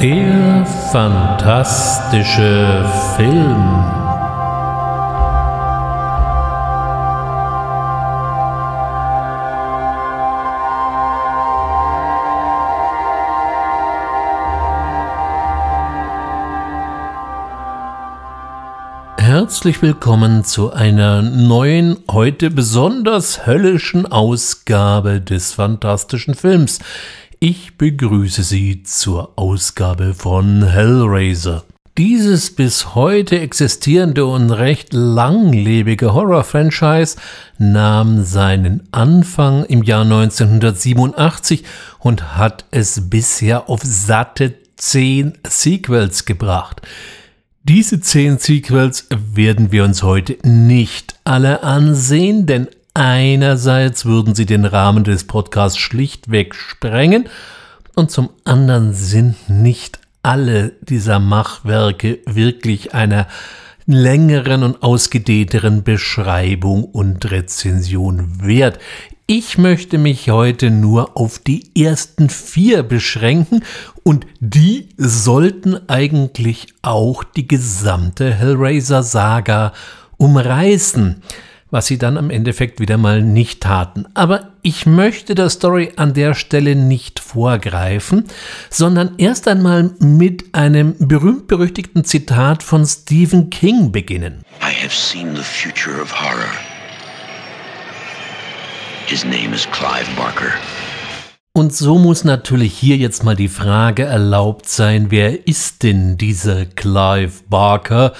Der fantastische Film. Herzlich willkommen zu einer neuen, heute besonders höllischen Ausgabe des fantastischen Films. Ich begrüße Sie zur Ausgabe von Hellraiser. Dieses bis heute existierende und recht langlebige Horror-Franchise nahm seinen Anfang im Jahr 1987 und hat es bisher auf satte zehn Sequels gebracht. Diese zehn Sequels werden wir uns heute nicht alle ansehen, denn Einerseits würden sie den Rahmen des Podcasts schlichtweg sprengen und zum anderen sind nicht alle dieser Machwerke wirklich einer längeren und ausgedehnteren Beschreibung und Rezension wert. Ich möchte mich heute nur auf die ersten vier beschränken und die sollten eigentlich auch die gesamte Hellraiser-Saga umreißen was sie dann am Endeffekt wieder mal nicht taten. Aber ich möchte der Story an der Stelle nicht vorgreifen, sondern erst einmal mit einem berühmt-berüchtigten Zitat von Stephen King beginnen. I have seen the future of horror. His name is Clive Barker. Und so muss natürlich hier jetzt mal die Frage erlaubt sein, wer ist denn dieser Clive Barker?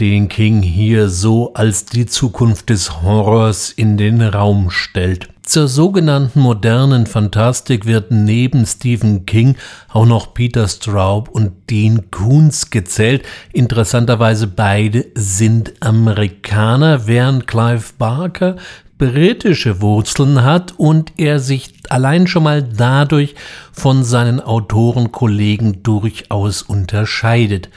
Den King hier so als die Zukunft des Horrors in den Raum stellt. Zur sogenannten modernen Fantastik wird neben Stephen King auch noch Peter Straub und Dean Koontz gezählt. Interessanterweise beide sind Amerikaner, während Clive Barker britische Wurzeln hat und er sich allein schon mal dadurch von seinen Autorenkollegen durchaus unterscheidet.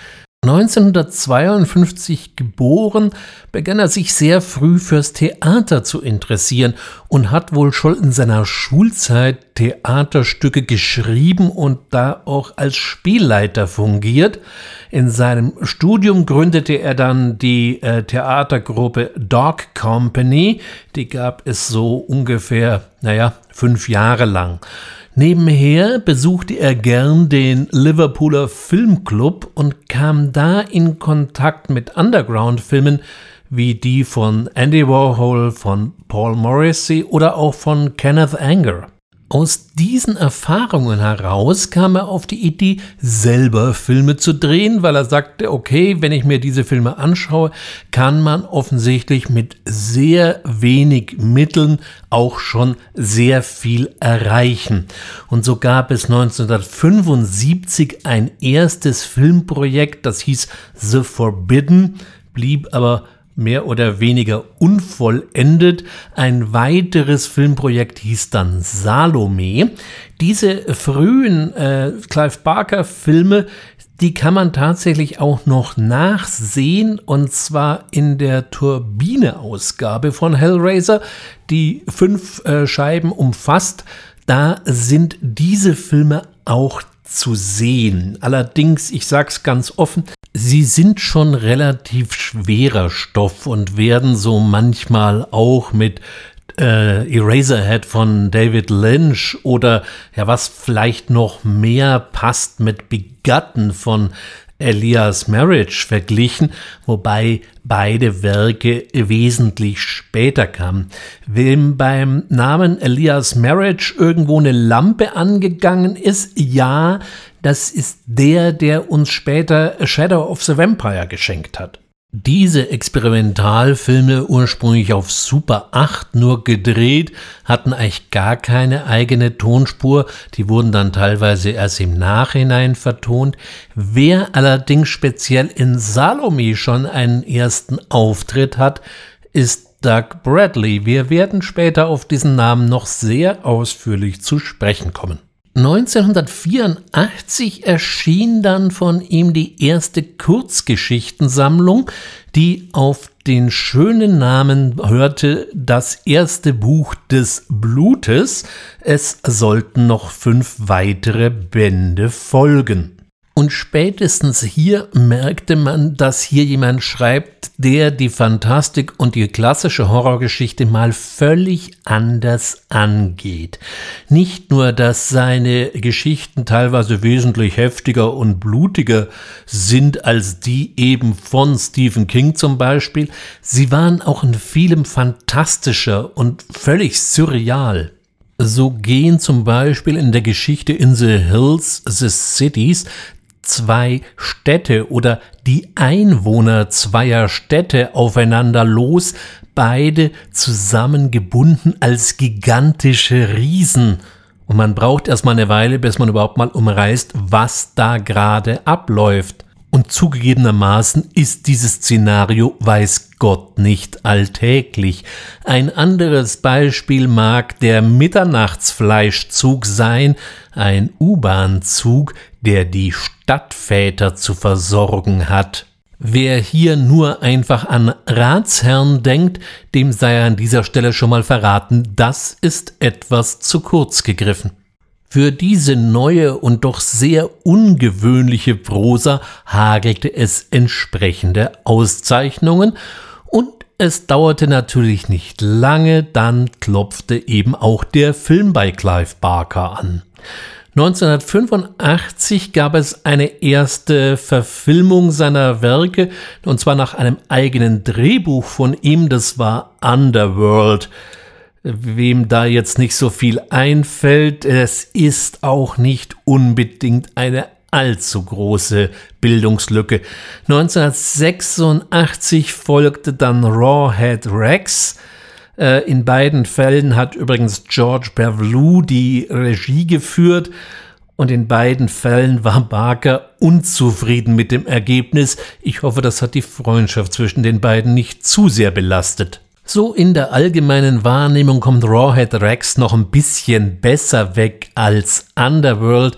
1952 geboren, begann er sich sehr früh fürs Theater zu interessieren und hat wohl schon in seiner Schulzeit Theaterstücke geschrieben und da auch als Spielleiter fungiert. In seinem Studium gründete er dann die äh, Theatergruppe Dog Company, die gab es so ungefähr, naja, fünf Jahre lang. Nebenher besuchte er gern den Liverpooler Filmclub und kam da in Kontakt mit Underground-Filmen wie die von Andy Warhol, von Paul Morrissey oder auch von Kenneth Anger. Aus diesen Erfahrungen heraus kam er auf die Idee, selber Filme zu drehen, weil er sagte, okay, wenn ich mir diese Filme anschaue, kann man offensichtlich mit sehr wenig Mitteln auch schon sehr viel erreichen. Und so gab es 1975 ein erstes Filmprojekt, das hieß The Forbidden, blieb aber mehr oder weniger unvollendet. Ein weiteres Filmprojekt hieß dann Salome. Diese frühen äh, Clive Barker Filme, die kann man tatsächlich auch noch nachsehen und zwar in der Turbine-Ausgabe von Hellraiser, die fünf äh, Scheiben umfasst. Da sind diese Filme auch zu sehen. Allerdings, ich sage es ganz offen, sie sind schon relativ schwerer Stoff und werden so manchmal auch mit äh, Eraserhead von David Lynch oder ja, was vielleicht noch mehr passt mit Begotten von Elias Marriage verglichen, wobei beide Werke wesentlich später kamen. Wem beim Namen Elias Marriage irgendwo eine Lampe angegangen ist, ja, das ist der, der uns später Shadow of the Vampire geschenkt hat. Diese Experimentalfilme, ursprünglich auf Super 8 nur gedreht, hatten eigentlich gar keine eigene Tonspur, die wurden dann teilweise erst im Nachhinein vertont. Wer allerdings speziell in Salome schon einen ersten Auftritt hat, ist Doug Bradley. Wir werden später auf diesen Namen noch sehr ausführlich zu sprechen kommen. 1984 erschien dann von ihm die erste Kurzgeschichtensammlung, die auf den schönen Namen hörte Das erste Buch des Blutes. Es sollten noch fünf weitere Bände folgen. Und spätestens hier merkte man, dass hier jemand schreibt, der die Fantastik und die klassische Horrorgeschichte mal völlig anders angeht. Nicht nur, dass seine Geschichten teilweise wesentlich heftiger und blutiger sind als die eben von Stephen King zum Beispiel, sie waren auch in vielem fantastischer und völlig surreal. So gehen zum Beispiel in der Geschichte In the Hills, The Cities zwei Städte oder die Einwohner zweier Städte aufeinander los, beide zusammengebunden als gigantische Riesen. Und man braucht erstmal eine Weile, bis man überhaupt mal umreißt, was da gerade abläuft. Und zugegebenermaßen ist dieses Szenario, weiß Gott, nicht alltäglich. Ein anderes Beispiel mag der Mitternachtsfleischzug sein, ein U-Bahn-Zug, der die Stadtväter zu versorgen hat. Wer hier nur einfach an Ratsherrn denkt, dem sei an dieser Stelle schon mal verraten, das ist etwas zu kurz gegriffen. Für diese neue und doch sehr ungewöhnliche Prosa hagelte es entsprechende Auszeichnungen und es dauerte natürlich nicht lange, dann klopfte eben auch der Film bei Clive Barker an. 1985 gab es eine erste Verfilmung seiner Werke, und zwar nach einem eigenen Drehbuch von ihm, das war Underworld. Wem da jetzt nicht so viel einfällt, es ist auch nicht unbedingt eine allzu große Bildungslücke. 1986 folgte dann Rawhead Rex. Äh, in beiden Fällen hat übrigens George Pavlou die Regie geführt und in beiden Fällen war Barker unzufrieden mit dem Ergebnis. Ich hoffe, das hat die Freundschaft zwischen den beiden nicht zu sehr belastet. So in der allgemeinen Wahrnehmung kommt Rawhead Rex noch ein bisschen besser weg als Underworld.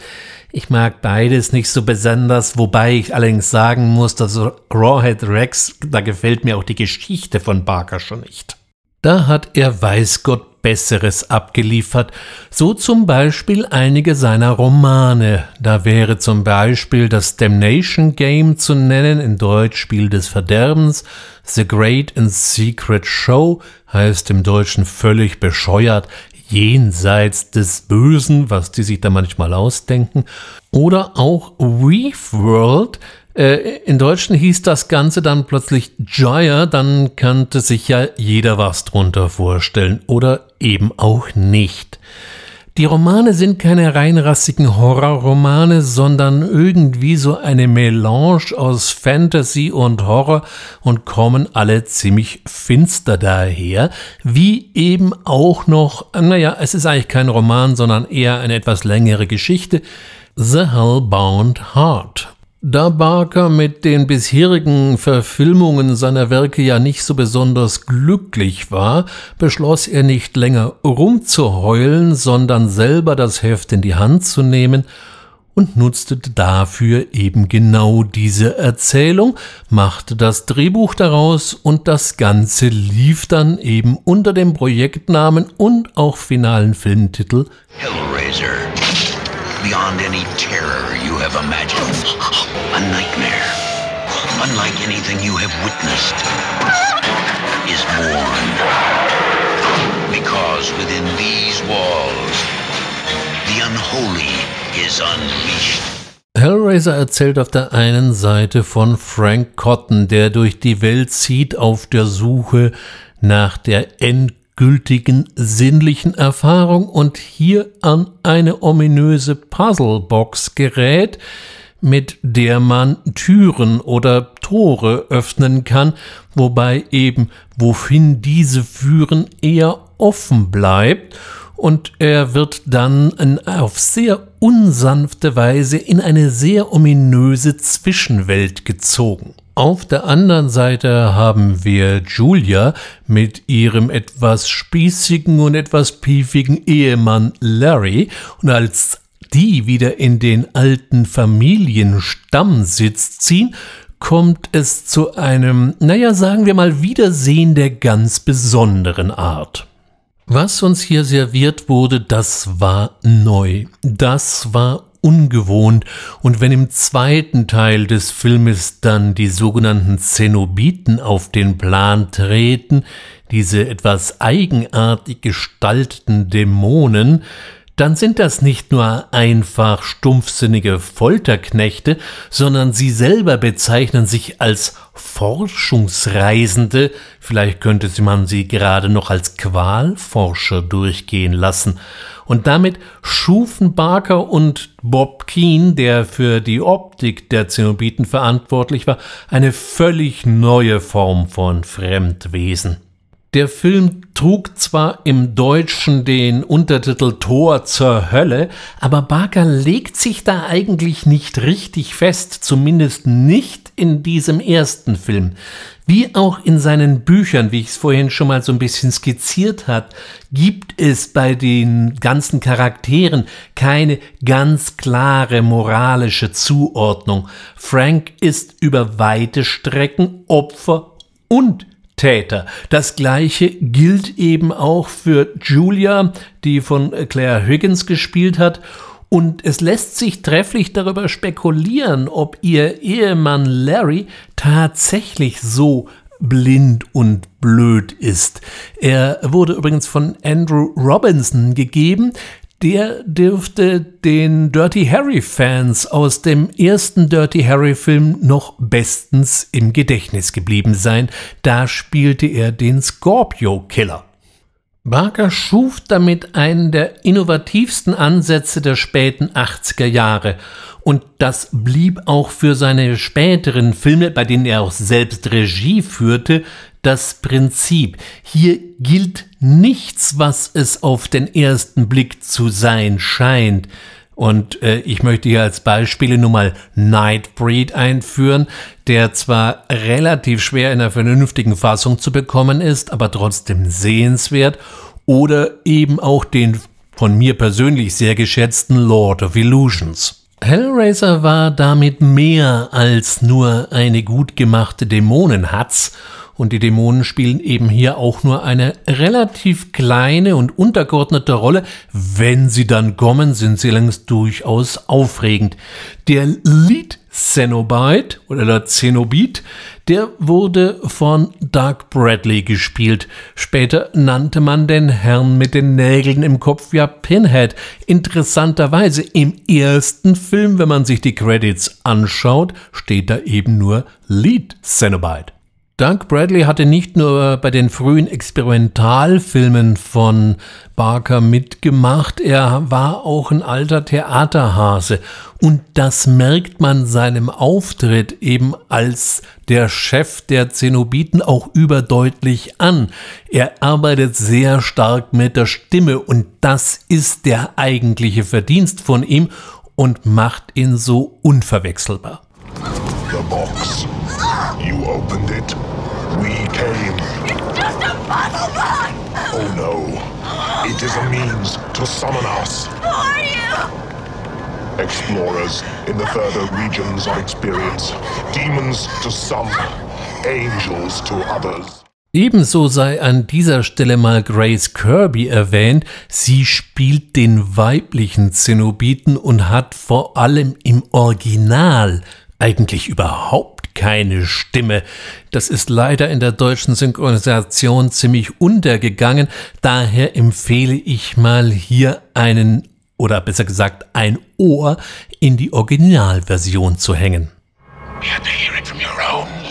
Ich mag beides nicht so besonders, wobei ich allerdings sagen muss, dass Rawhead Rex, da gefällt mir auch die Geschichte von Barker schon nicht. Da hat er weiß Gott Besseres abgeliefert, so zum Beispiel einige seiner Romane. Da wäre zum Beispiel das Damnation Game zu nennen, in Deutsch Spiel des Verderbens, The Great and Secret Show heißt im Deutschen völlig bescheuert, jenseits des Bösen, was die sich da manchmal ausdenken, oder auch Weave World, äh, in Deutschen hieß das Ganze dann plötzlich Jaya, dann könnte sich ja jeder was drunter vorstellen oder eben auch nicht. Die Romane sind keine reinrassigen Horrorromane, sondern irgendwie so eine Melange aus Fantasy und Horror und kommen alle ziemlich finster daher, wie eben auch noch, naja, es ist eigentlich kein Roman, sondern eher eine etwas längere Geschichte, The Hellbound Heart. Da Barker mit den bisherigen Verfilmungen seiner Werke ja nicht so besonders glücklich war, beschloss er nicht länger rumzuheulen, sondern selber das Heft in die Hand zu nehmen und nutzte dafür eben genau diese Erzählung, machte das Drehbuch daraus und das Ganze lief dann eben unter dem Projektnamen und auch finalen Filmtitel Hellraiser. Beyond any terror have imagined. A nightmare, unlike anything you have witnessed, is born. Because within these walls, the unholy is unleashed. Hellraiser erzählt auf der einen Seite von Frank Cotton, der durch die Welt zieht auf der Suche nach der endgültigen sinnlichen Erfahrung und hier an eine ominöse Puzzlebox gerät, mit der man Türen oder Tore öffnen kann, wobei eben wohin diese führen eher offen bleibt und er wird dann auf sehr unsanfte Weise in eine sehr ominöse Zwischenwelt gezogen. Auf der anderen Seite haben wir Julia mit ihrem etwas spießigen und etwas piefigen Ehemann Larry und als die wieder in den alten Familienstammsitz ziehen, kommt es zu einem, naja, sagen wir mal, Wiedersehen der ganz besonderen Art. Was uns hier serviert wurde, das war neu, das war ungewohnt, und wenn im zweiten Teil des Filmes dann die sogenannten Zenobiten auf den Plan treten, diese etwas eigenartig gestalteten Dämonen, dann sind das nicht nur einfach stumpfsinnige Folterknechte, sondern sie selber bezeichnen sich als Forschungsreisende, vielleicht könnte man sie gerade noch als Qualforscher durchgehen lassen. Und damit schufen Barker und Bob Keane, der für die Optik der Zenobiten verantwortlich war, eine völlig neue Form von Fremdwesen. Der Film trug zwar im Deutschen den Untertitel Tor zur Hölle, aber Barker legt sich da eigentlich nicht richtig fest, zumindest nicht in diesem ersten Film. Wie auch in seinen Büchern, wie ich es vorhin schon mal so ein bisschen skizziert hat, gibt es bei den ganzen Charakteren keine ganz klare moralische Zuordnung. Frank ist über weite Strecken Opfer und Täter. Das gleiche gilt eben auch für Julia, die von Claire Higgins gespielt hat. Und es lässt sich trefflich darüber spekulieren, ob ihr Ehemann Larry tatsächlich so blind und blöd ist. Er wurde übrigens von Andrew Robinson gegeben, der dürfte den Dirty Harry-Fans aus dem ersten Dirty Harry-Film noch bestens im Gedächtnis geblieben sein. Da spielte er den Scorpio-Killer. Barker schuf damit einen der innovativsten Ansätze der späten 80er Jahre und das blieb auch für seine späteren Filme, bei denen er auch selbst Regie führte, das Prinzip. Hier gilt nichts, was es auf den ersten Blick zu sein scheint. Und äh, ich möchte hier als Beispiele nur mal Nightbreed einführen, der zwar relativ schwer in einer vernünftigen Fassung zu bekommen ist, aber trotzdem sehenswert. Oder eben auch den von mir persönlich sehr geschätzten Lord of Illusions. Hellraiser war damit mehr als nur eine gut gemachte Dämonenhatz und die Dämonen spielen eben hier auch nur eine relativ kleine und untergeordnete Rolle. Wenn sie dann kommen, sind sie längst durchaus aufregend. Der Lead Cenobite oder der Zenobit, der wurde von Doug Bradley gespielt. Später nannte man den Herrn mit den Nägeln im Kopf ja Pinhead. Interessanterweise im ersten Film, wenn man sich die Credits anschaut, steht da eben nur Lead Cenobite. Doug Bradley hatte nicht nur bei den frühen Experimentalfilmen von Barker mitgemacht, er war auch ein alter Theaterhase. Und das merkt man seinem Auftritt eben als der Chef der Zenobiten auch überdeutlich an. Er arbeitet sehr stark mit der Stimme und das ist der eigentliche Verdienst von ihm und macht ihn so unverwechselbar. The box. You opened it. Came. It's just a puzzle box! Oh no. It is a means to summon us. Who are you? Explorers in the further regions of experience. Demons to some, angels to others. Ebenso sei an dieser Stelle mal Grace Kirby erwähnt. Sie spielt den weiblichen Zenobiten und hat vor allem im Original eigentlich überhaupt keine Stimme. Das ist leider in der deutschen Synchronisation ziemlich untergegangen. Daher empfehle ich mal hier einen oder besser gesagt ein Ohr in die Originalversion zu hängen. You have to hear it from your own.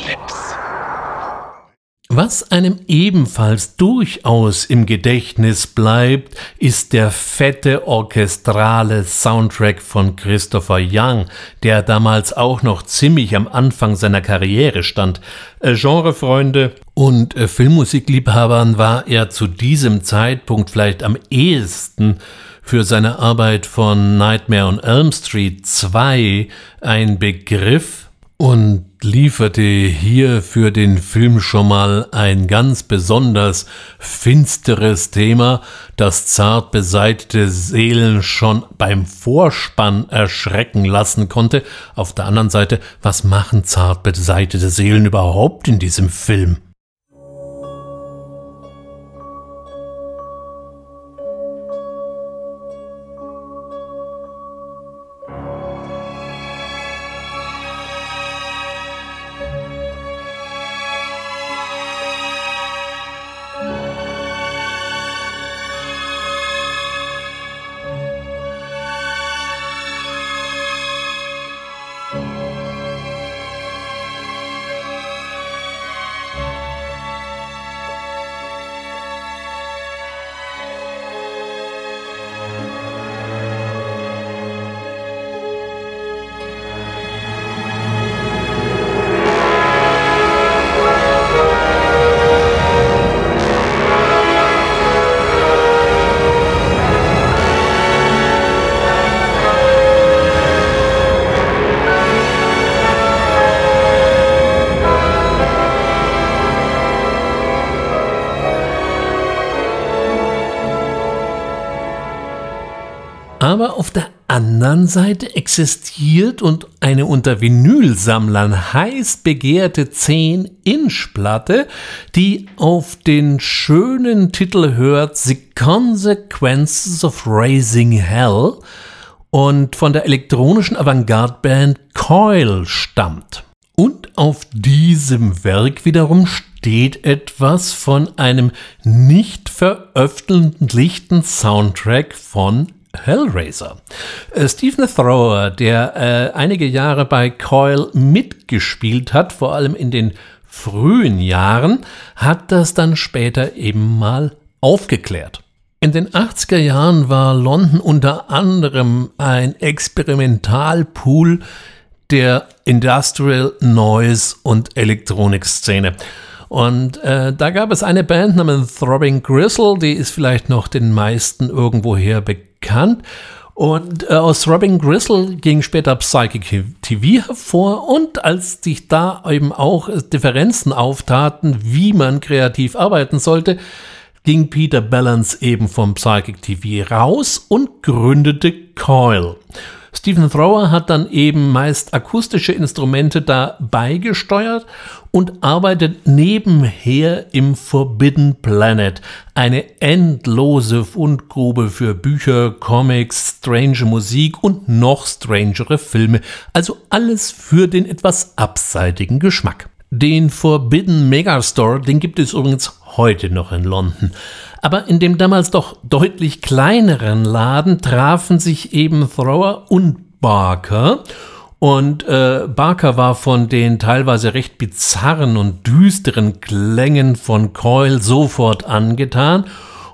Was einem ebenfalls durchaus im Gedächtnis bleibt, ist der fette orchestrale Soundtrack von Christopher Young, der damals auch noch ziemlich am Anfang seiner Karriere stand. Äh, Genrefreunde und äh, Filmmusikliebhabern war er zu diesem Zeitpunkt vielleicht am ehesten für seine Arbeit von Nightmare on Elm Street 2 ein Begriff, und lieferte hier für den Film schon mal ein ganz besonders finsteres Thema, das zart beseitete Seelen schon beim Vorspann erschrecken lassen konnte. Auf der anderen Seite, was machen zart beseitete Seelen überhaupt in diesem Film? Seite existiert und eine unter Vinylsammlern heiß begehrte 10-Inch-Platte, die auf den schönen Titel hört The Consequences of Raising Hell und von der elektronischen Avantgarde-Band Coil stammt. Und auf diesem Werk wiederum steht etwas von einem nicht veröffentlichten Soundtrack von Hellraiser. Äh, Stephen Thrower, der äh, einige Jahre bei Coil mitgespielt hat, vor allem in den frühen Jahren, hat das dann später eben mal aufgeklärt. In den 80er Jahren war London unter anderem ein Experimentalpool der Industrial Noise und Elektronikszene. Und äh, da gab es eine Band namens Throbbing Gristle, die ist vielleicht noch den meisten irgendwoher bekannt. Und äh, aus Throbbing Gristle ging später Psychic TV hervor und als sich da eben auch Differenzen auftaten, wie man kreativ arbeiten sollte, ging Peter Balance eben vom Psychic TV raus und gründete Coil. Stephen Thrower hat dann eben meist akustische Instrumente da beigesteuert und arbeitet nebenher im Forbidden Planet, eine endlose Fundgrube für Bücher, Comics, strange Musik und noch strangere Filme, also alles für den etwas abseitigen Geschmack. Den Forbidden Megastore, den gibt es übrigens heute noch in London. Aber in dem damals doch deutlich kleineren Laden trafen sich eben Thrower und Barker. Und äh, Barker war von den teilweise recht bizarren und düsteren Klängen von Coil sofort angetan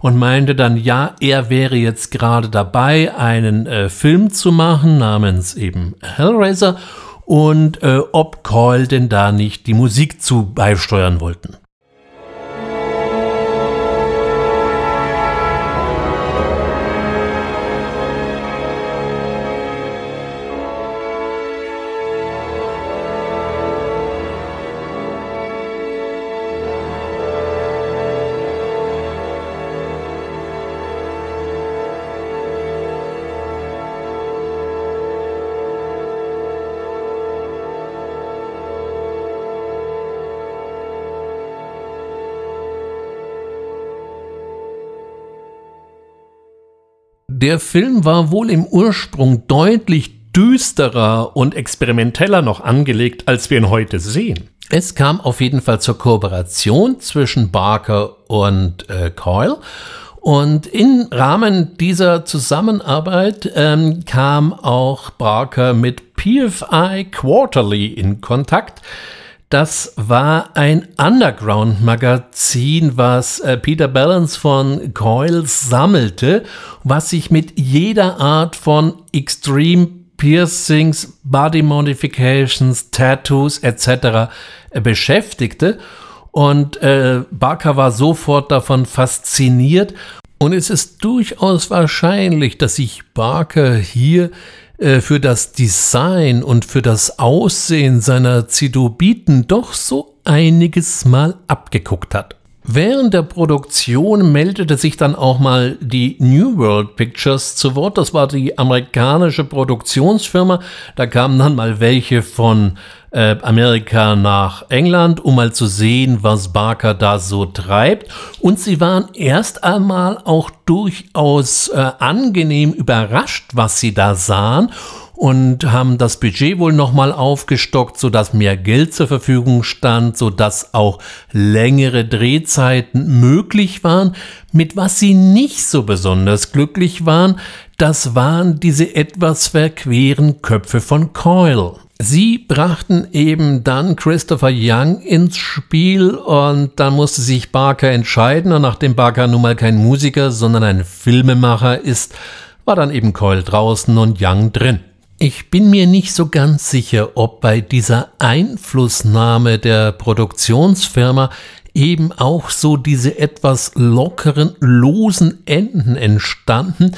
und meinte dann, ja, er wäre jetzt gerade dabei, einen äh, Film zu machen namens eben Hellraiser und äh, ob Coil denn da nicht die Musik zu beisteuern wollten. Der Film war wohl im Ursprung deutlich düsterer und experimenteller noch angelegt, als wir ihn heute sehen. Es kam auf jeden Fall zur Kooperation zwischen Barker und äh, Coyle. Und im Rahmen dieser Zusammenarbeit ähm, kam auch Barker mit PFI Quarterly in Kontakt, das war ein Underground-Magazin, was äh, Peter Balance von Coil sammelte, was sich mit jeder Art von Extreme Piercings, Body Modifications, Tattoos etc. Äh, beschäftigte. Und äh, Barker war sofort davon fasziniert. Und es ist durchaus wahrscheinlich, dass sich Barker hier äh, für das Design und für das Aussehen seiner Zidobiten doch so einiges Mal abgeguckt hat. Während der Produktion meldete sich dann auch mal die New World Pictures zu Wort. Das war die amerikanische Produktionsfirma. Da kamen dann mal welche von äh, Amerika nach England, um mal zu sehen, was Barker da so treibt. Und sie waren erst einmal auch durchaus äh, angenehm überrascht, was sie da sahen und haben das Budget wohl nochmal aufgestockt, sodass mehr Geld zur Verfügung stand, sodass auch längere Drehzeiten möglich waren. Mit was sie nicht so besonders glücklich waren, das waren diese etwas verqueren Köpfe von Coyle. Sie brachten eben dann Christopher Young ins Spiel und dann musste sich Barker entscheiden und nachdem Barker nun mal kein Musiker, sondern ein Filmemacher ist, war dann eben Coyle draußen und Young drin. Ich bin mir nicht so ganz sicher, ob bei dieser Einflussnahme der Produktionsfirma eben auch so diese etwas lockeren, losen Enden entstanden,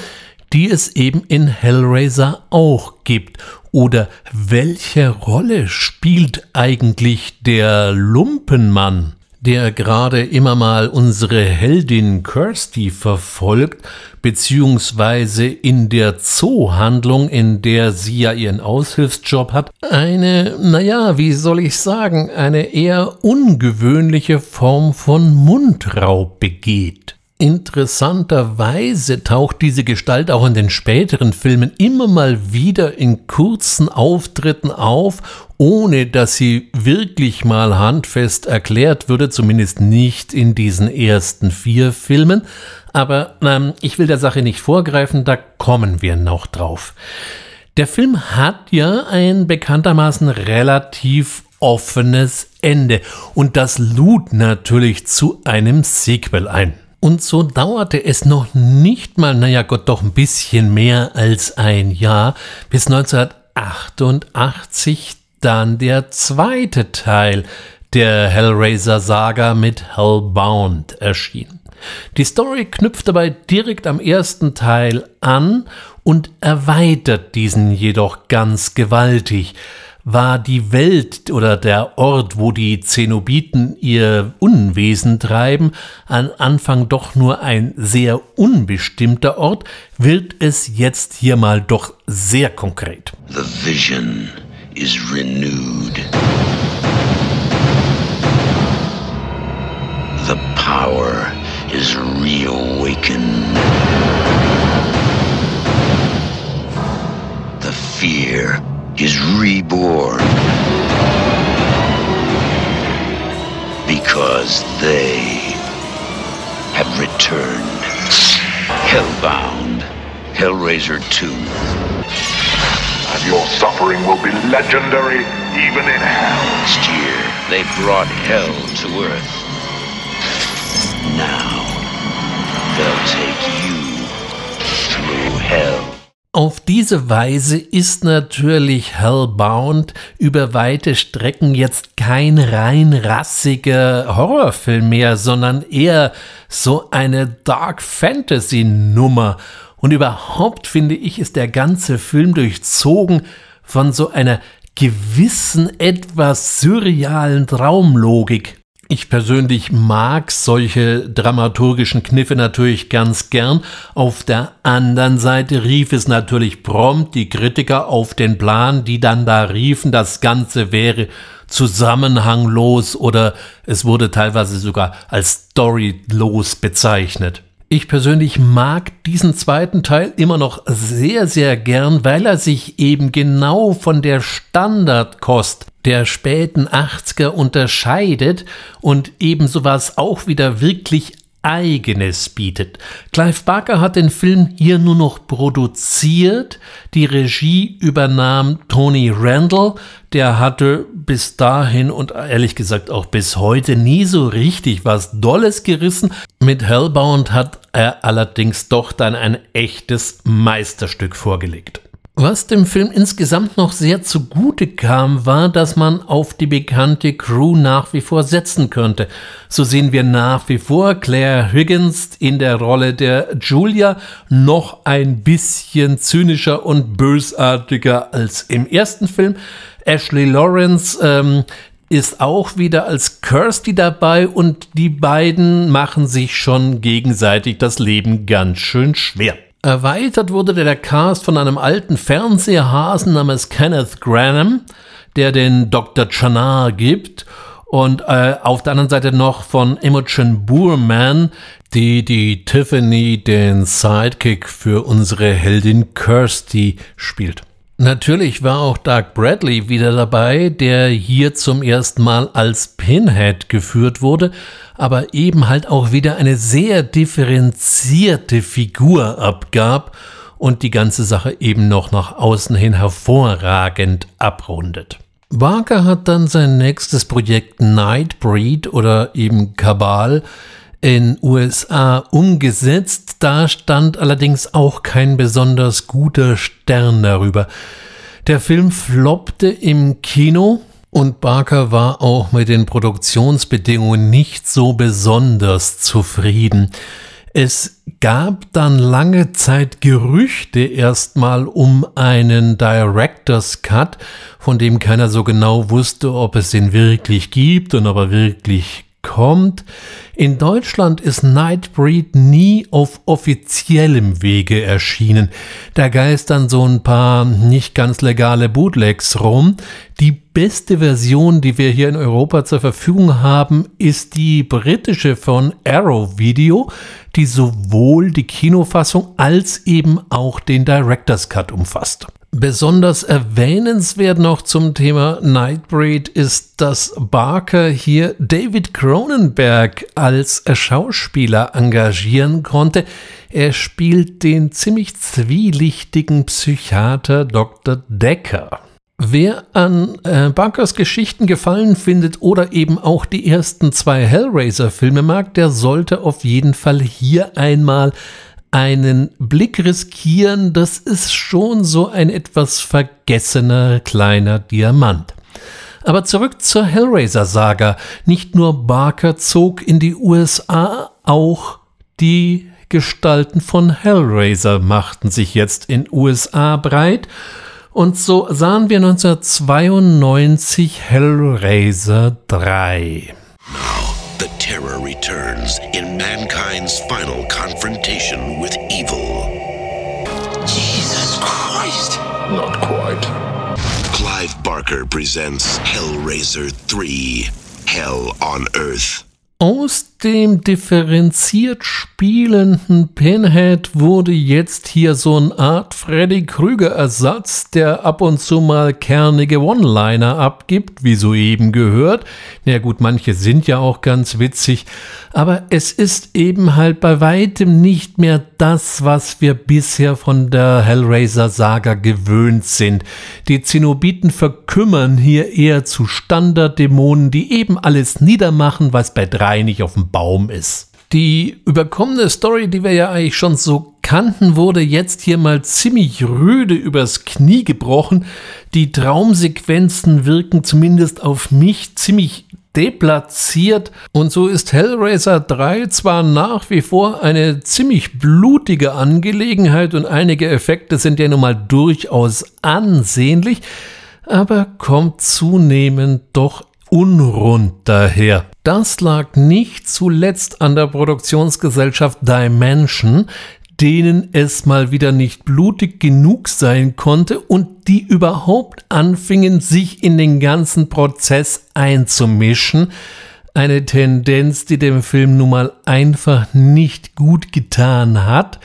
die es eben in Hellraiser auch gibt. Oder welche Rolle spielt eigentlich der Lumpenmann? der gerade immer mal unsere Heldin Kirsty verfolgt, beziehungsweise in der Zoohandlung, in der sie ja ihren Aushilfsjob hat, eine, naja, wie soll ich sagen, eine eher ungewöhnliche Form von Mundraub begeht. Interessanterweise taucht diese Gestalt auch in den späteren Filmen immer mal wieder in kurzen Auftritten auf, ohne dass sie wirklich mal handfest erklärt würde, zumindest nicht in diesen ersten vier Filmen. Aber ähm, ich will der Sache nicht vorgreifen, da kommen wir noch drauf. Der Film hat ja ein bekanntermaßen relativ offenes Ende und das lud natürlich zu einem Sequel ein. Und so dauerte es noch nicht mal, naja Gott, doch ein bisschen mehr als ein Jahr, bis 1988 dann der zweite Teil der Hellraiser-Saga mit Hellbound erschien. Die Story knüpft dabei direkt am ersten Teil an und erweitert diesen jedoch ganz gewaltig war die Welt oder der Ort, wo die Zenobiten ihr Unwesen treiben, an Anfang doch nur ein sehr unbestimmter Ort, wird es jetzt hier mal doch sehr konkret. The vision is renewed. The power is reawakened. The fear is reborn. Because they have returned. Hellbound, Hellraiser 2. And your suffering will be legendary even in hell. Last year, they brought hell to Earth. Now, they'll take you through hell. Auf diese Weise ist natürlich Hellbound über weite Strecken jetzt kein rein rassiger Horrorfilm mehr, sondern eher so eine Dark Fantasy Nummer. Und überhaupt finde ich, ist der ganze Film durchzogen von so einer gewissen, etwas surrealen Traumlogik. Ich persönlich mag solche dramaturgischen Kniffe natürlich ganz gern. Auf der anderen Seite rief es natürlich prompt die Kritiker auf den Plan, die dann da riefen, das Ganze wäre zusammenhanglos oder es wurde teilweise sogar als storylos bezeichnet. Ich persönlich mag diesen zweiten Teil immer noch sehr, sehr gern, weil er sich eben genau von der Standardkost der späten 80er unterscheidet und eben sowas auch wieder wirklich Eigenes bietet. Clive Barker hat den Film hier nur noch produziert, die Regie übernahm Tony Randall, der hatte bis dahin und ehrlich gesagt auch bis heute nie so richtig was Dolles gerissen. Mit Hellbound hat er allerdings doch dann ein echtes Meisterstück vorgelegt. Was dem Film insgesamt noch sehr zugute kam, war, dass man auf die bekannte Crew nach wie vor setzen könnte. So sehen wir nach wie vor Claire Higgins in der Rolle der Julia noch ein bisschen zynischer und bösartiger als im ersten Film. Ashley Lawrence ähm, ist auch wieder als Kirsty dabei und die beiden machen sich schon gegenseitig das Leben ganz schön schwer. Erweitert wurde der Cast von einem alten Fernsehhasen namens Kenneth Granham, der den Dr. Chanar gibt, und äh, auf der anderen Seite noch von Imogen Boorman, die die Tiffany, den Sidekick für unsere Heldin Kirsty, spielt. Natürlich war auch Doug Bradley wieder dabei, der hier zum ersten Mal als Pinhead geführt wurde, aber eben halt auch wieder eine sehr differenzierte Figur abgab und die ganze Sache eben noch nach außen hin hervorragend abrundet. Barker hat dann sein nächstes Projekt Nightbreed oder eben Kabal in USA umgesetzt. Da stand allerdings auch kein besonders guter Stern darüber. Der Film floppte im Kino und Barker war auch mit den Produktionsbedingungen nicht so besonders zufrieden. Es gab dann lange Zeit Gerüchte erstmal um einen Director's Cut, von dem keiner so genau wusste, ob es den wirklich gibt und ob er wirklich kommt. In Deutschland ist Nightbreed nie auf offiziellem Wege erschienen. Da geistern so ein paar nicht ganz legale Bootlegs rum. Die beste Version, die wir hier in Europa zur Verfügung haben, ist die britische von Arrow Video, die sowohl die Kinofassung als eben auch den Director's Cut umfasst. Besonders erwähnenswert noch zum Thema Nightbreed ist, dass Barker hier David Cronenberg als Schauspieler engagieren konnte. Er spielt den ziemlich zwielichtigen Psychiater Dr. Decker. Wer an äh, Barkers Geschichten gefallen findet oder eben auch die ersten zwei Hellraiser-Filme mag, der sollte auf jeden Fall hier einmal einen Blick riskieren, das ist schon so ein etwas vergessener kleiner Diamant. Aber zurück zur Hellraiser-Saga. Nicht nur Barker zog in die USA, auch die Gestalten von Hellraiser machten sich jetzt in USA breit. Und so sahen wir 1992 Hellraiser 3. The terror returns in mankind's final confrontation with evil. Jesus Christ! Not quite. Clive Barker presents Hellraiser 3 Hell on Earth. Aus dem differenziert spielenden Pinhead wurde jetzt hier so eine Art Freddy Krüger-Ersatz, der ab und zu mal kernige One-Liner abgibt, wie soeben gehört. Na ja gut, manche sind ja auch ganz witzig, aber es ist eben halt bei weitem nicht mehr das, was wir bisher von der Hellraiser-Saga gewöhnt sind. Die Zenobiten verkümmern hier eher zu Standarddämonen, die eben alles niedermachen, was bei drei nicht auf dem Baum ist. Die überkommene Story, die wir ja eigentlich schon so kannten, wurde jetzt hier mal ziemlich rüde übers Knie gebrochen. Die Traumsequenzen wirken zumindest auf mich ziemlich deplatziert und so ist Hellraiser 3 zwar nach wie vor eine ziemlich blutige Angelegenheit und einige Effekte sind ja nun mal durchaus ansehnlich, aber kommt zunehmend doch unrund daher. Das lag nicht zuletzt an der Produktionsgesellschaft Dimension, denen es mal wieder nicht blutig genug sein konnte und die überhaupt anfingen, sich in den ganzen Prozess einzumischen. Eine Tendenz, die dem Film nun mal einfach nicht gut getan hat.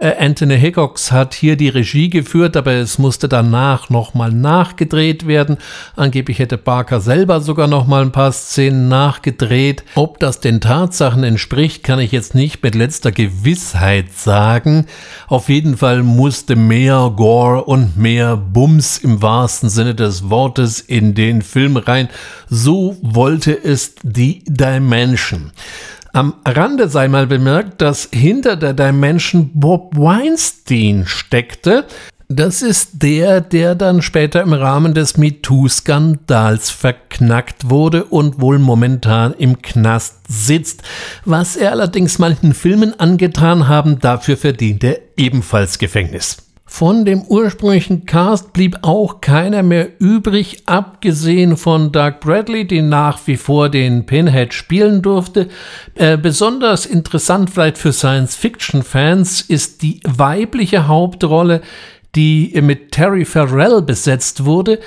Äh, Anthony Hickox hat hier die Regie geführt, aber es musste danach nochmal nachgedreht werden. Angeblich hätte Barker selber sogar nochmal ein paar Szenen nachgedreht. Ob das den Tatsachen entspricht, kann ich jetzt nicht mit letzter Gewissheit sagen. Auf jeden Fall musste mehr Gore und mehr Bums im wahrsten Sinne des Wortes in den Film rein. So wollte es die Dimension. Am Rande sei mal bemerkt, dass hinter der Dimension Bob Weinstein steckte. Das ist der, der dann später im Rahmen des MeToo-Skandals verknackt wurde und wohl momentan im Knast sitzt. Was er allerdings manchen Filmen angetan haben, dafür verdient er ebenfalls Gefängnis. Von dem ursprünglichen Cast blieb auch keiner mehr übrig, abgesehen von Doug Bradley, der nach wie vor den Pinhead spielen durfte. Äh, besonders interessant vielleicht für Science-Fiction-Fans ist die weibliche Hauptrolle, die mit Terry Farrell besetzt wurde.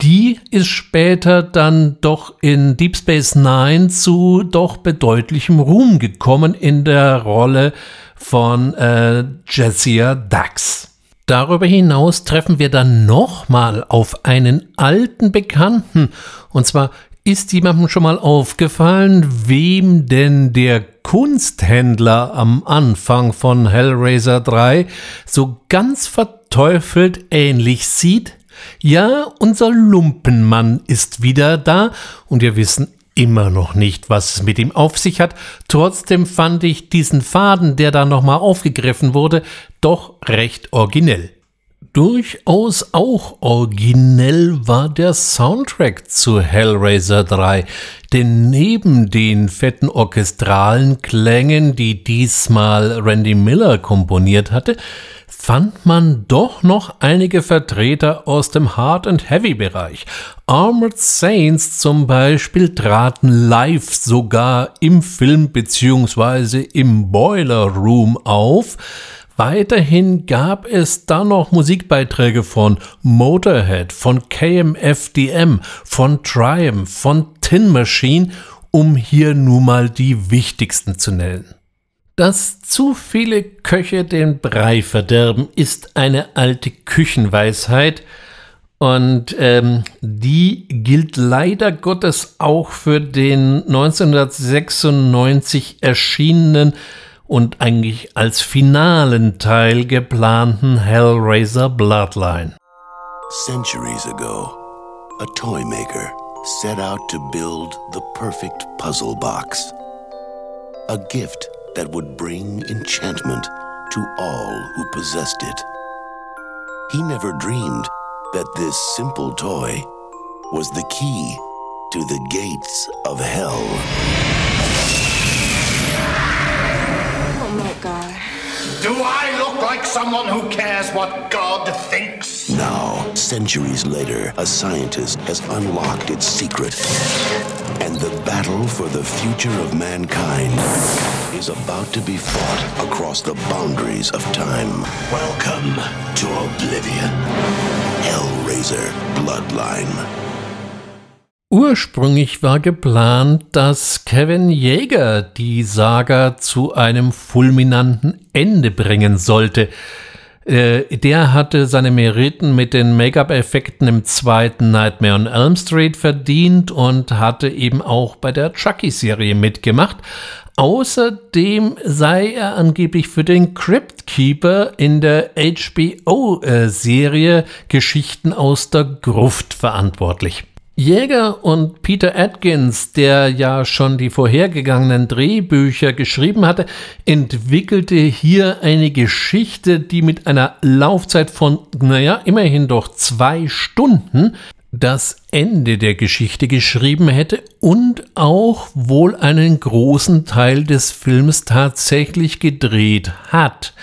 Die ist später dann doch in Deep Space Nine zu doch bedeutlichem Ruhm gekommen in der Rolle von äh, Jessia Dax. Darüber hinaus treffen wir dann nochmal auf einen alten Bekannten. Und zwar ist jemandem schon mal aufgefallen, wem denn der Kunsthändler am Anfang von Hellraiser 3 so ganz verteufelt ähnlich sieht? Ja, unser Lumpenmann ist wieder da und wir wissen immer noch nicht, was es mit ihm auf sich hat. Trotzdem fand ich diesen Faden, der da nochmal aufgegriffen wurde, doch recht originell. Durchaus auch originell war der Soundtrack zu Hellraiser 3. Denn neben den fetten orchestralen Klängen, die diesmal Randy Miller komponiert hatte, fand man doch noch einige Vertreter aus dem Hard and Heavy Bereich. Armored Saints zum Beispiel traten live sogar im Film bzw. im Boiler Room auf. Weiterhin gab es dann noch Musikbeiträge von Motorhead, von KMFDM, von Triumph, von Tin Machine, um hier nur mal die wichtigsten zu nennen. Dass zu viele Köche den Brei verderben, ist eine alte Küchenweisheit und ähm, die gilt leider Gottes auch für den 1996 erschienenen und eigentlich als finalen Teil geplanten Hellraiser Bloodline. Centuries ago, a toy maker set out to build the perfect puzzle box. A gift that would bring enchantment to all who possessed it. He never dreamed that this simple toy was the key to the gates of hell. Oh my god. Do I look like someone who cares what God thinks? Now, centuries later, a scientist has unlocked its secret. And the battle for the future of mankind is about to be fought across the boundaries of time. Welcome to Oblivion. Hellraiser Bloodline. Ursprünglich war geplant, dass Kevin Jäger die Saga zu einem fulminanten Ende bringen sollte. Äh, der hatte seine Meriten mit den Make-up-Effekten im zweiten Nightmare on Elm Street verdient und hatte eben auch bei der Chucky-Serie mitgemacht. Außerdem sei er angeblich für den Crypt Keeper in der HBO-Serie äh, Geschichten aus der Gruft verantwortlich. Jäger und Peter Atkins, der ja schon die vorhergegangenen Drehbücher geschrieben hatte, entwickelte hier eine Geschichte, die mit einer Laufzeit von, naja, immerhin doch zwei Stunden das Ende der Geschichte geschrieben hätte und auch wohl einen großen Teil des Films tatsächlich gedreht hat.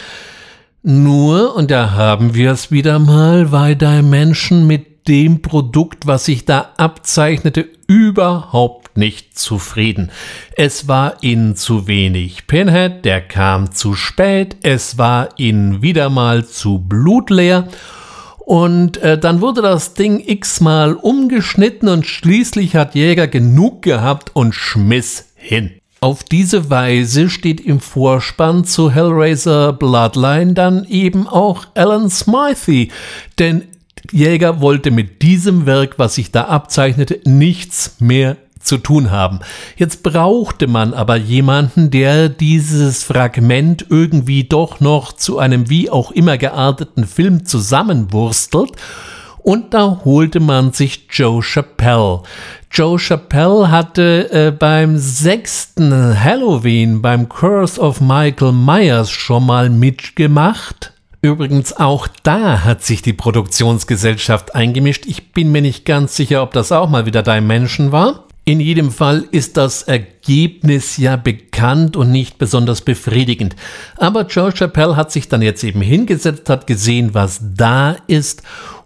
Nur, und da haben wir es wieder mal, weil Dimension mit dem Produkt, was sich da abzeichnete, überhaupt nicht zufrieden. Es war ihnen zu wenig Pinhead, der kam zu spät, es war ihnen wieder mal zu blutleer und äh, dann wurde das Ding x-mal umgeschnitten und schließlich hat Jäger genug gehabt und schmiss hin. Auf diese Weise steht im Vorspann zu Hellraiser Bloodline dann eben auch Alan Smythe, denn Jäger wollte mit diesem Werk, was sich da abzeichnete, nichts mehr zu tun haben. Jetzt brauchte man aber jemanden, der dieses Fragment irgendwie doch noch zu einem wie auch immer gearteten Film zusammenwurstelt. Und da holte man sich Joe Chappelle. Joe Chappelle hatte äh, beim sechsten Halloween beim Curse of Michael Myers schon mal mitgemacht. Übrigens auch da hat sich die Produktionsgesellschaft eingemischt. Ich bin mir nicht ganz sicher, ob das auch mal wieder Dimension war. In jedem Fall ist das Ergebnis ja bekannt und nicht besonders befriedigend. Aber Joe Chappelle hat sich dann jetzt eben hingesetzt, hat gesehen, was da ist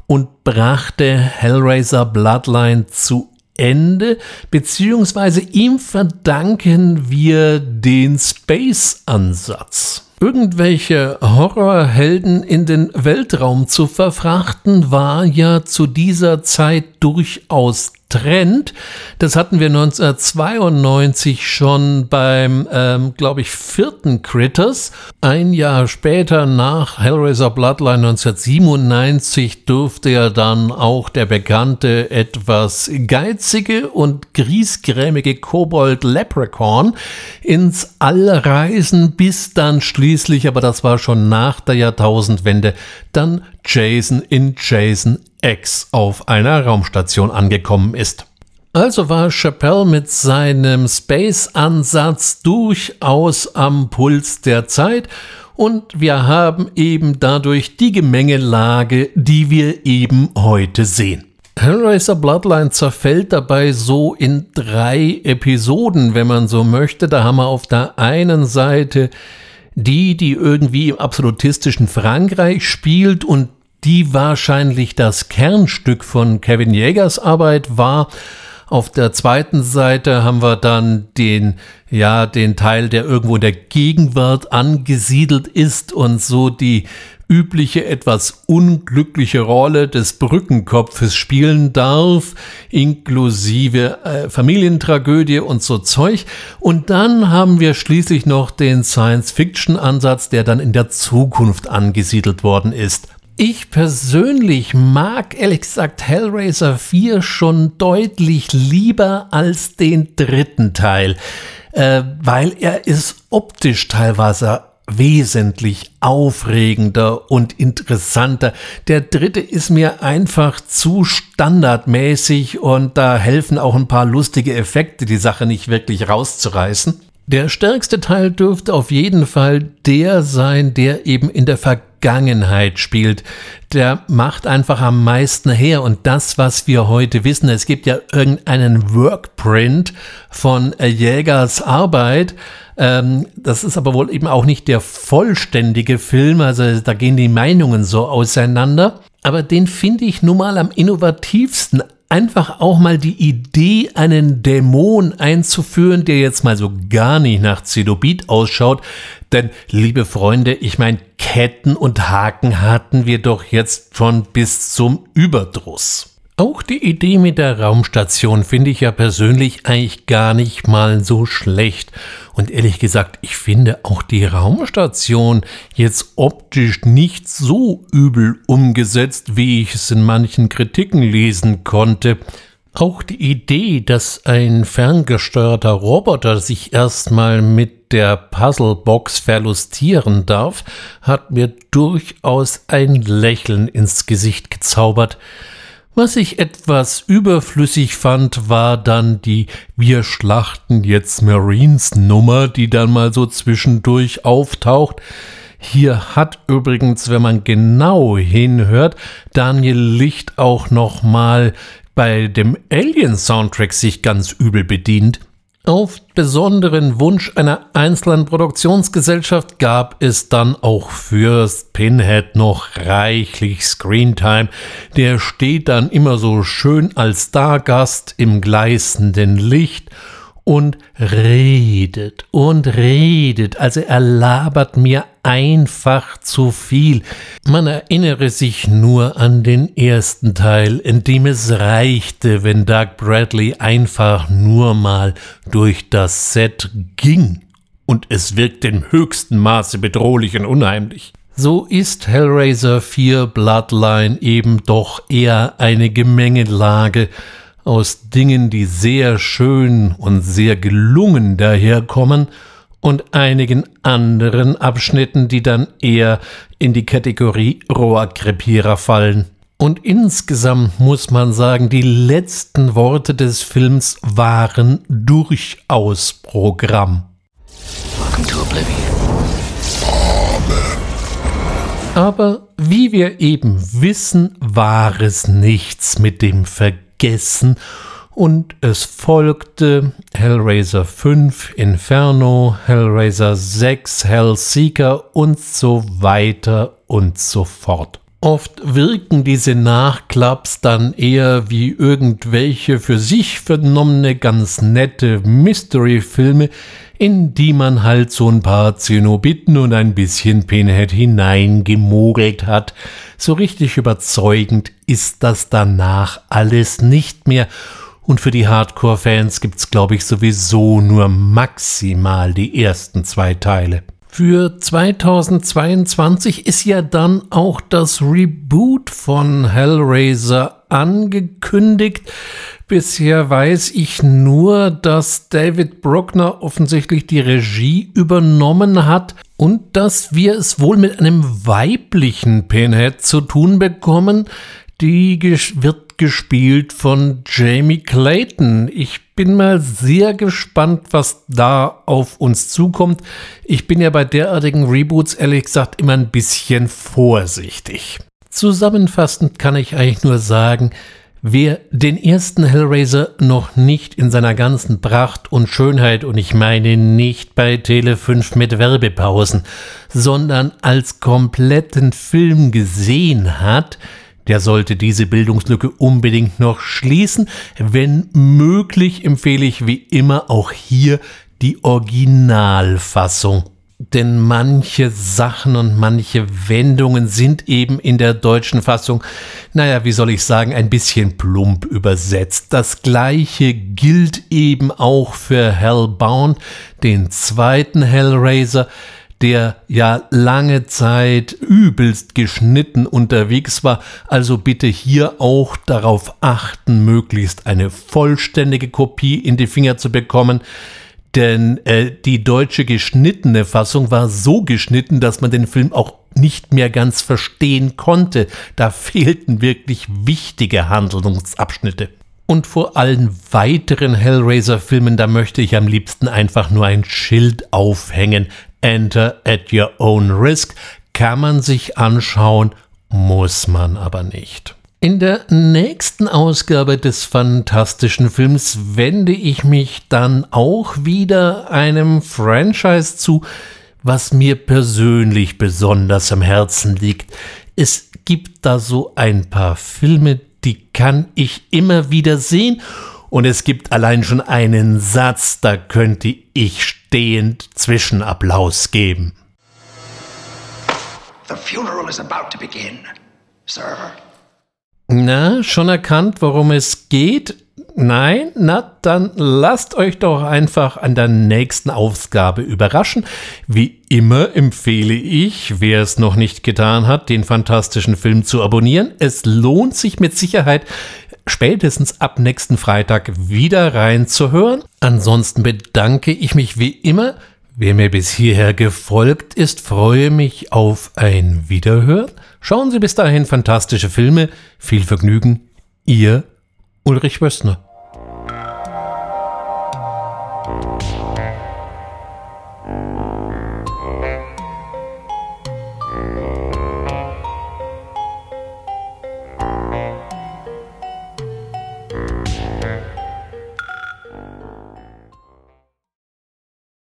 und brachte Hellraiser Bloodline zu Ende, beziehungsweise ihm verdanken wir den Space-Ansatz irgendwelche Horrorhelden in den Weltraum zu verfrachten, war ja zu dieser Zeit durchaus Trend. Das hatten wir 1992 schon beim, ähm, glaube ich, vierten Critters. Ein Jahr später, nach Hellraiser Bloodline 1997, durfte ja dann auch der bekannte, etwas geizige und griesgrämige Kobold Leprechaun ins All reisen, bis dann schließlich, aber das war schon nach der Jahrtausendwende, dann Jason in Jason X auf einer Raumstation angekommen ist. Also war Chappelle mit seinem Space-Ansatz durchaus am Puls der Zeit und wir haben eben dadurch die Gemengelage, die wir eben heute sehen. Hellraiser Bloodline zerfällt dabei so in drei Episoden, wenn man so möchte. Da haben wir auf der einen Seite die, die irgendwie im absolutistischen Frankreich spielt und die wahrscheinlich das Kernstück von Kevin Jägers Arbeit war. Auf der zweiten Seite haben wir dann den, ja, den Teil, der irgendwo in der Gegenwart angesiedelt ist und so die übliche, etwas unglückliche Rolle des Brückenkopfes spielen darf, inklusive äh, Familientragödie und so Zeug. Und dann haben wir schließlich noch den Science-Fiction-Ansatz, der dann in der Zukunft angesiedelt worden ist. Ich persönlich mag ehrlich gesagt Hellraiser 4 schon deutlich lieber als den dritten Teil, äh, weil er ist optisch teilweise wesentlich aufregender und interessanter. Der dritte ist mir einfach zu standardmäßig und da helfen auch ein paar lustige Effekte, die Sache nicht wirklich rauszureißen. Der stärkste Teil dürfte auf jeden Fall der sein, der eben in der Vergangenheit spielt. Der macht einfach am meisten her und das, was wir heute wissen, es gibt ja irgendeinen Workprint von Jägers Arbeit, ähm, das ist aber wohl eben auch nicht der vollständige Film, also da gehen die Meinungen so auseinander. Aber den finde ich nun mal am innovativsten. Einfach auch mal die Idee, einen Dämon einzuführen, der jetzt mal so gar nicht nach Zenobit ausschaut. Denn, liebe Freunde, ich meine, Ketten und Haken hatten wir doch jetzt schon bis zum Überdruss. Auch die Idee mit der Raumstation finde ich ja persönlich eigentlich gar nicht mal so schlecht. Und ehrlich gesagt, ich finde auch die Raumstation jetzt optisch nicht so übel umgesetzt, wie ich es in manchen Kritiken lesen konnte. Auch die Idee, dass ein ferngesteuerter Roboter sich erstmal mit der Puzzlebox verlustieren darf, hat mir durchaus ein Lächeln ins Gesicht gezaubert. Was ich etwas überflüssig fand, war dann die Wir schlachten jetzt Marines Nummer, die dann mal so zwischendurch auftaucht. Hier hat übrigens, wenn man genau hinhört, Daniel Licht auch noch mal bei dem Alien Soundtrack sich ganz übel bedient. Auf besonderen Wunsch einer einzelnen Produktionsgesellschaft gab es dann auch für Pinhead noch reichlich Screentime. Der steht dann immer so schön als Stargast im gleißenden Licht und redet und redet. Also er labert mir einfach zu viel. Man erinnere sich nur an den ersten Teil, in dem es reichte, wenn Doug Bradley einfach nur mal durch das Set ging. Und es wirkt im höchsten Maße bedrohlich und unheimlich. So ist Hellraiser 4 Bloodline eben doch eher eine Gemengelage aus Dingen, die sehr schön und sehr gelungen daherkommen, und einigen anderen Abschnitten, die dann eher in die Kategorie Rohrkrepierer fallen. Und insgesamt muss man sagen, die letzten Worte des Films waren durchaus Programm. Aber wie wir eben wissen, war es nichts mit dem Vergessen und es folgte Hellraiser 5, Inferno, Hellraiser 6, Hellseeker und so weiter und so fort. Oft wirken diese Nachklaps dann eher wie irgendwelche für sich vernommene ganz nette Mystery-Filme, in die man halt so ein paar Zenobiten und ein bisschen Pinhead hineingemogelt hat. So richtig überzeugend ist das danach alles nicht mehr und für die Hardcore-Fans gibt's, glaube ich, sowieso nur maximal die ersten zwei Teile. Für 2022 ist ja dann auch das Reboot von Hellraiser angekündigt. Bisher weiß ich nur, dass David Bruckner offensichtlich die Regie übernommen hat und dass wir es wohl mit einem weiblichen Pinhead zu tun bekommen. Die wird gespielt von Jamie Clayton. Ich bin mal sehr gespannt, was da auf uns zukommt. Ich bin ja bei derartigen Reboots ehrlich gesagt immer ein bisschen vorsichtig. Zusammenfassend kann ich eigentlich nur sagen, Wer den ersten Hellraiser noch nicht in seiner ganzen Pracht und Schönheit, und ich meine nicht bei Tele 5 mit Werbepausen, sondern als kompletten Film gesehen hat, der sollte diese Bildungslücke unbedingt noch schließen. Wenn möglich empfehle ich wie immer auch hier die Originalfassung denn manche Sachen und manche Wendungen sind eben in der deutschen Fassung, naja, wie soll ich sagen, ein bisschen plump übersetzt. Das gleiche gilt eben auch für Hellbound, den zweiten Hellraiser, der ja lange Zeit übelst geschnitten unterwegs war, also bitte hier auch darauf achten, möglichst eine vollständige Kopie in die Finger zu bekommen denn äh, die deutsche geschnittene Fassung war so geschnitten, dass man den Film auch nicht mehr ganz verstehen konnte. Da fehlten wirklich wichtige Handlungsabschnitte. Und vor allen weiteren Hellraiser-Filmen, da möchte ich am liebsten einfach nur ein Schild aufhängen. Enter at your own risk. Kann man sich anschauen, muss man aber nicht. In der nächsten Ausgabe des fantastischen Films wende ich mich dann auch wieder einem Franchise zu, was mir persönlich besonders am Herzen liegt. Es gibt da so ein paar Filme, die kann ich immer wieder sehen und es gibt allein schon einen Satz, da könnte ich stehend Zwischenapplaus geben. The funeral is about to begin, Sir. Na, schon erkannt, worum es geht? Nein? Na, dann lasst euch doch einfach an der nächsten Ausgabe überraschen. Wie immer empfehle ich, wer es noch nicht getan hat, den fantastischen Film zu abonnieren. Es lohnt sich mit Sicherheit, spätestens ab nächsten Freitag wieder reinzuhören. Ansonsten bedanke ich mich wie immer. Wer mir bis hierher gefolgt ist, freue mich auf ein Wiederhören. Schauen Sie bis dahin fantastische Filme. Viel Vergnügen. Ihr Ulrich Wössner.